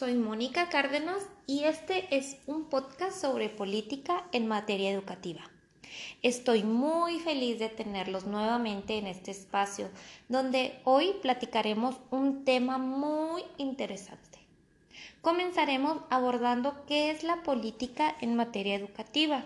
soy Mónica Cárdenas y este es un podcast sobre política en materia educativa. Estoy muy feliz de tenerlos nuevamente en este espacio donde hoy platicaremos un tema muy interesante. Comenzaremos abordando qué es la política en materia educativa.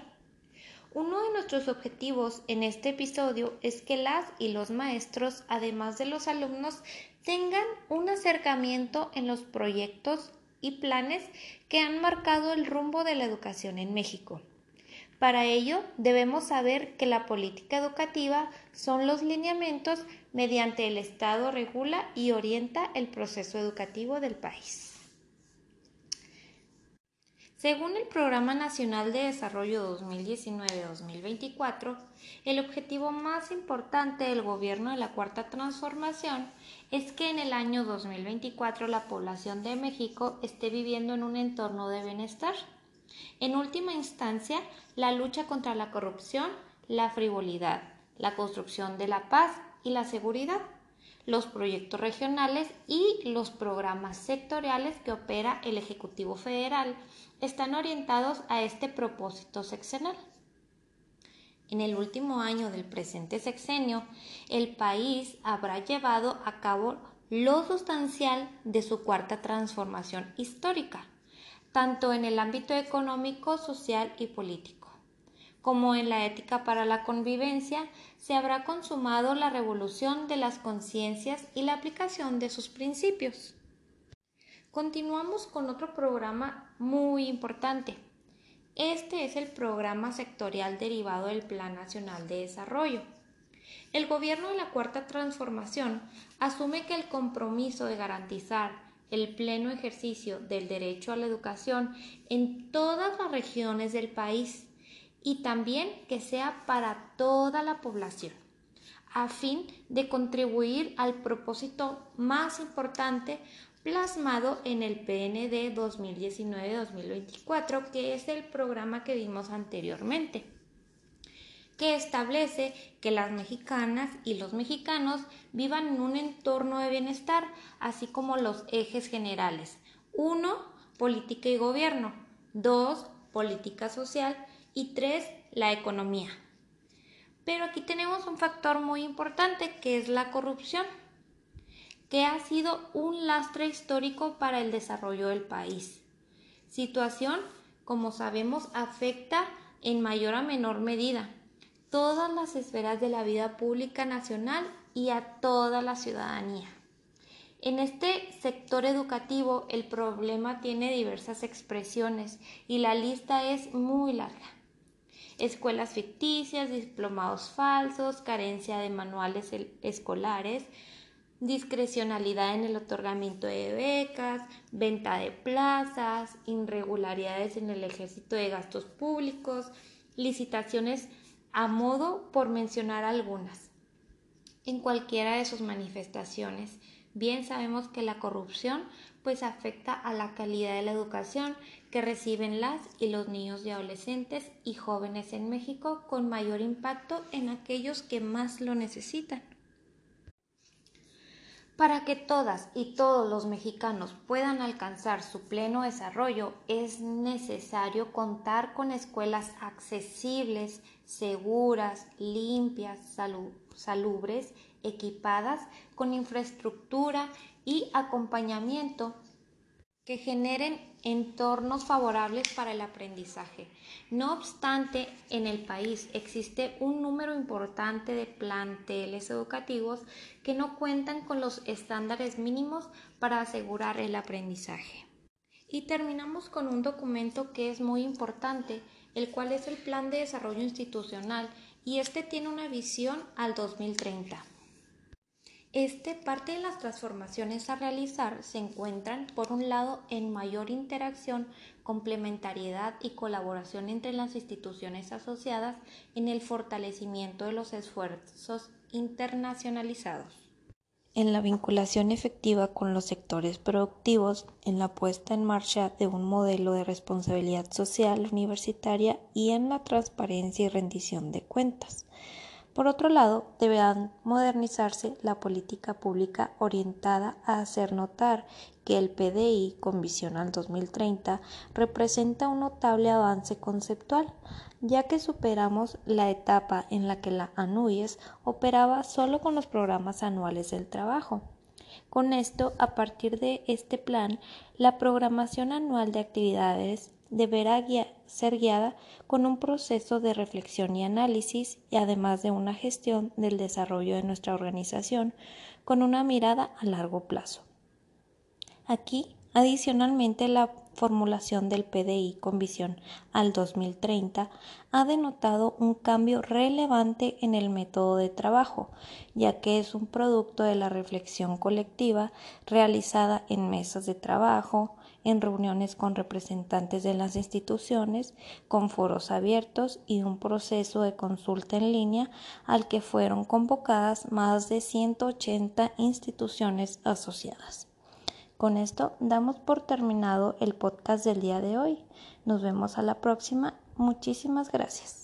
Uno de nuestros objetivos en este episodio es que las y los maestros, además de los alumnos, tengan un acercamiento en los proyectos y planes que han marcado el rumbo de la educación en México. Para ello, debemos saber que la política educativa son los lineamientos mediante el Estado regula y orienta el proceso educativo del país. Según el Programa Nacional de Desarrollo 2019-2024, el objetivo más importante del gobierno de la Cuarta Transformación es que en el año 2024 la población de México esté viviendo en un entorno de bienestar. En última instancia, la lucha contra la corrupción, la frivolidad, la construcción de la paz y la seguridad los proyectos regionales y los programas sectoriales que opera el Ejecutivo Federal están orientados a este propósito sexenal. En el último año del presente sexenio, el país habrá llevado a cabo lo sustancial de su cuarta transformación histórica, tanto en el ámbito económico, social y político como en la ética para la convivencia, se habrá consumado la revolución de las conciencias y la aplicación de sus principios. Continuamos con otro programa muy importante. Este es el programa sectorial derivado del Plan Nacional de Desarrollo. El gobierno de la Cuarta Transformación asume que el compromiso de garantizar el pleno ejercicio del derecho a la educación en todas las regiones del país y también que sea para toda la población, a fin de contribuir al propósito más importante plasmado en el PND 2019-2024, que es el programa que vimos anteriormente, que establece que las mexicanas y los mexicanos vivan en un entorno de bienestar, así como los ejes generales. Uno, política y gobierno. Dos, política social y tres, la economía. Pero aquí tenemos un factor muy importante que es la corrupción, que ha sido un lastre histórico para el desarrollo del país. Situación, como sabemos, afecta en mayor o menor medida todas las esferas de la vida pública nacional y a toda la ciudadanía. En este sector educativo el problema tiene diversas expresiones y la lista es muy larga escuelas ficticias, diplomados falsos, carencia de manuales escolares, discrecionalidad en el otorgamiento de becas, venta de plazas, irregularidades en el ejército de gastos públicos, licitaciones a modo por mencionar algunas. En cualquiera de sus manifestaciones, bien sabemos que la corrupción pues afecta a la calidad de la educación que reciben las y los niños y adolescentes y jóvenes en México con mayor impacto en aquellos que más lo necesitan. Para que todas y todos los mexicanos puedan alcanzar su pleno desarrollo, es necesario contar con escuelas accesibles, seguras, limpias, salubres, equipadas con infraestructura y acompañamiento que generen entornos favorables para el aprendizaje. No obstante, en el país existe un número importante de planteles educativos que no cuentan con los estándares mínimos para asegurar el aprendizaje. Y terminamos con un documento que es muy importante, el cual es el Plan de Desarrollo Institucional, y este tiene una visión al 2030. Este parte de las transformaciones a realizar se encuentran, por un lado, en mayor interacción, complementariedad y colaboración entre las instituciones asociadas en el fortalecimiento de los esfuerzos internacionalizados en la vinculación efectiva con los sectores productivos, en la puesta en marcha de un modelo de responsabilidad social universitaria y en la transparencia y rendición de cuentas. Por otro lado, deberá modernizarse la política pública orientada a hacer notar que el PDI con visión al 2030 representa un notable avance conceptual, ya que superamos la etapa en la que la ANUYES operaba solo con los programas anuales del trabajo. Con esto, a partir de este plan, la programación anual de actividades deberá ser guiada con un proceso de reflexión y análisis y además de una gestión del desarrollo de nuestra organización con una mirada a largo plazo. Aquí, adicionalmente, la formulación del PDI con visión al 2030 ha denotado un cambio relevante en el método de trabajo, ya que es un producto de la reflexión colectiva realizada en mesas de trabajo, en reuniones con representantes de las instituciones, con foros abiertos y un proceso de consulta en línea al que fueron convocadas más de 180 instituciones asociadas. Con esto damos por terminado el podcast del día de hoy. Nos vemos a la próxima. Muchísimas gracias.